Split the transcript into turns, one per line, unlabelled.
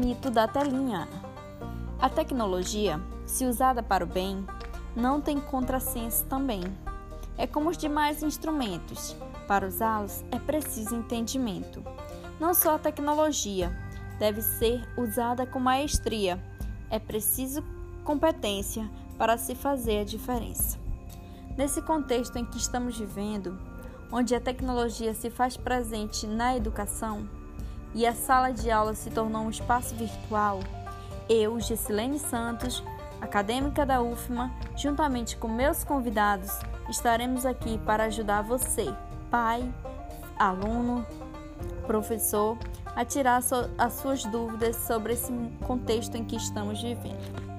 efeito da telinha. A tecnologia, se usada para o bem, não tem contrassenso também. É como os demais instrumentos. Para usá-los é preciso entendimento. Não só a tecnologia deve ser usada com maestria, é preciso competência para se fazer a diferença. Nesse contexto em que estamos vivendo, onde a tecnologia se faz presente na educação e a sala de aula se tornou um espaço virtual, eu, Gessilene Santos, acadêmica da UFMA, juntamente com meus convidados, estaremos aqui para ajudar você, pai, aluno, professor, a tirar as suas dúvidas sobre esse contexto em que estamos vivendo.